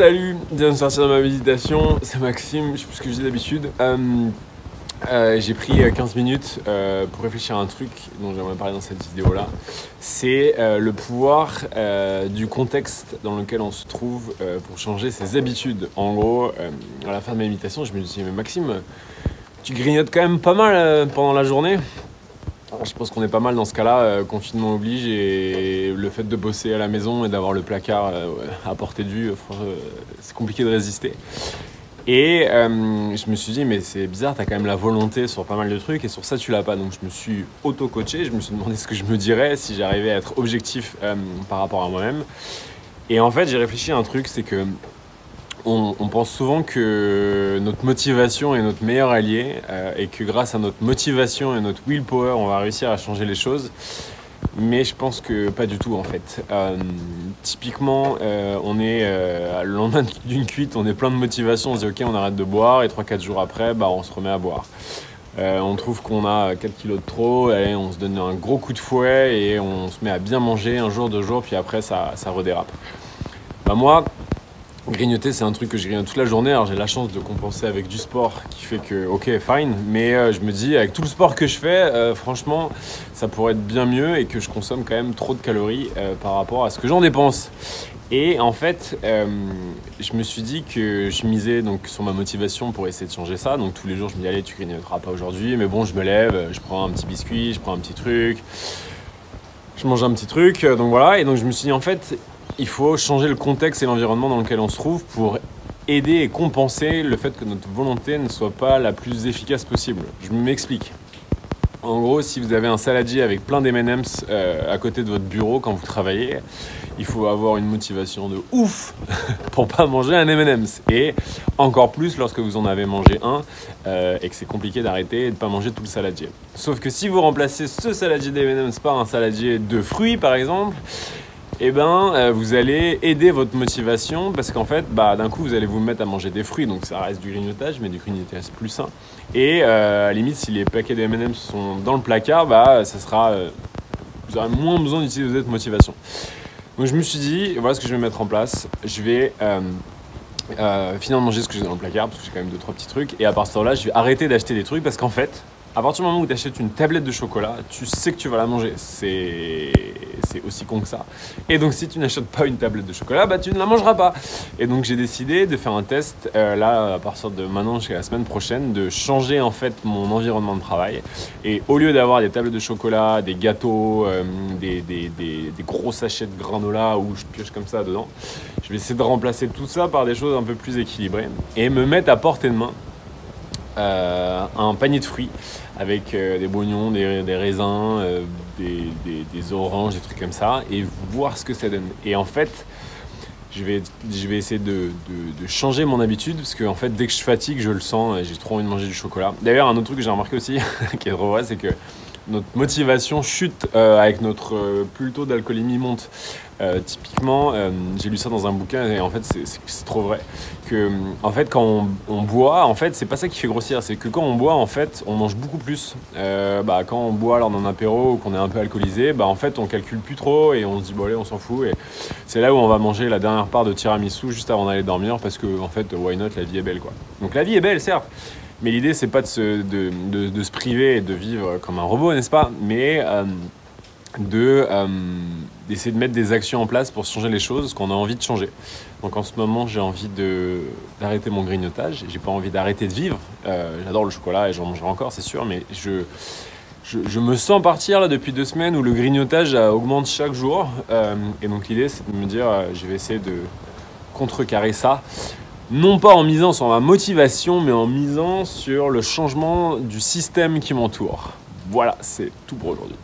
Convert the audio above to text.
Salut, de sortir de ma méditation, c'est Maxime, je sais plus ce que je dis d'habitude. Euh, euh, j'ai pris 15 minutes euh, pour réfléchir à un truc dont j'aimerais parler dans cette vidéo là. C'est le pouvoir du contexte dans lequel on se trouve pour changer ses habitudes. En gros, à la fin de ma méditation, je me dit, mais Maxime, tu grignotes quand même pas mal pendant la journée. Je pense qu'on est pas mal dans ce cas-là, confinement oblige, et le fait de bosser à la maison et d'avoir le placard à portée de vue, c'est compliqué de résister. Et euh, je me suis dit, mais c'est bizarre, tu as quand même la volonté sur pas mal de trucs et sur ça, tu l'as pas. Donc je me suis auto-coaché, je me suis demandé ce que je me dirais si j'arrivais à être objectif euh, par rapport à moi-même. Et en fait, j'ai réfléchi à un truc, c'est que on, pense souvent que notre motivation est notre meilleur allié euh, et que grâce à notre motivation et notre willpower, on va réussir à changer les choses. Mais je pense que pas du tout en fait. Euh, typiquement, euh, on est le lendemain d'une cuite, on est plein de motivation, on se dit ok on arrête de boire et 3-4 jours après bah, on se remet à boire. on trouve qu'on a 4 kilos de trop, et on se donne un gros coup de fouet et on se met à bien manger un jour, deux jours, puis après ça, ça redérape. Bah, moi, Grignoter, c'est un truc que je grignote toute la journée. Alors j'ai la chance de compenser avec du sport qui fait que, ok, fine. Mais euh, je me dis, avec tout le sport que je fais, euh, franchement, ça pourrait être bien mieux et que je consomme quand même trop de calories euh, par rapport à ce que j'en dépense. Et en fait, je me suis dit que je misais donc sur ma motivation pour essayer de changer ça. Donc tous les jours, je me dis, allez, tu grignoteras pas aujourd'hui. Mais bon, je me lève, je prends un petit biscuit, je prends un petit truc. Je mange un petit truc. Donc voilà. Et donc je me suis dit, en fait, il faut changer le contexte et l'environnement dans lequel on se trouve pour aider et compenser le fait que notre volonté ne soit pas la plus efficace possible. Je m'explique. En gros, si vous avez un saladier avec plein d'M&M's euh, à côté de votre bureau quand vous travaillez, il faut avoir une motivation de ouf pour pas manger un M&M's. Et encore plus lorsque vous en avez mangé un euh, et que c'est compliqué d'arrêter et de pas manger tout le saladier. Sauf que si vous remplacez ce saladier d'M&M's par un saladier de fruits par exemple, eh ben, euh, vous allez aider votre motivation parce qu'en fait, bah, d'un coup, vous allez vous mettre à manger des fruits, donc ça reste du grignotage, mais du grignotage plus sain. Et euh, à la limite, si les paquets de M&M's sont dans le placard, bah, ça sera, euh, vous aurez moins besoin d'utiliser votre motivation. Donc je me suis dit, voilà ce que je vais mettre en place. Je vais finir de manger ce que j'ai dans le placard parce que j'ai quand même deux trois petits trucs. Et à partir de là, je vais arrêter d'acheter des trucs parce qu'en fait, à partir du moment où tu achètes une tablette de chocolat, tu sais que tu vas la manger. C'est aussi con que ça. Et donc si tu n'achètes pas une tablette de chocolat, bah tu ne la mangeras pas. Et donc j'ai décidé de faire un test euh, là à partir de maintenant jusqu'à la semaine prochaine, de changer en fait mon environnement de travail. Et au lieu d'avoir des tablettes de chocolat, des gâteaux, euh, des, des, des, des, gros sachets de granola où je pioche comme ça dedans, je vais essayer de remplacer tout ça par des choses un peu plus équilibrées et me mettre à portée de main euh, un panier de fruits avec euh, des boignons, des, raisins, euh, des, oranges, des trucs comme ça, et voir ce que ça donne. Et en fait, je vais, je vais essayer de, changer mon habitude, parce que fait, dès que je fatigue, je le sens, j'ai trop envie de manger du chocolat. D'ailleurs, un autre truc que j'ai remarqué aussi, qui est trop vrai, c'est que notre motivation chute avec notre plus le taux d'alcoolémie monte. Euh, typiquement, euh, j'ai lu ça dans un bouquin et en fait c'est trop vrai que en fait quand on, boit, en fait c'est pas ça qui fait grossir, c'est que quand on boit en fait on mange beaucoup plus. Euh, bah, quand on boit lors d'un apéro ou qu'on est un peu alcoolisé, bah en fait on calcule plus trop et on se dit bon allez on s'en fout et c'est là où on va manger la dernière part de tiramisu juste avant d'aller dormir parce que en fait why not la vie est belle quoi. Donc la vie est belle certes. Mais l'idée, c'est pas de se, de, de, se priver et de vivre comme un robot, n'est-ce pas? Mais de euh, d'essayer de mettre des actions en place pour changer les choses qu'on a envie de changer. Donc en ce moment, j'ai envie d'arrêter mon grignotage. J'ai pas envie d'arrêter de vivre. Euh, j'adore le chocolat et j'en mangerai encore, c'est sûr, mais je, je, me sens partir là depuis deux semaines où le grignotage augmente chaque jour. Euh, et donc l'idée, c'est de me dire, je vais essayer de contrecarrer ça. Non pas en misant sur ma motivation, mais en misant sur le changement du système qui m'entoure. Voilà, c'est tout pour aujourd'hui.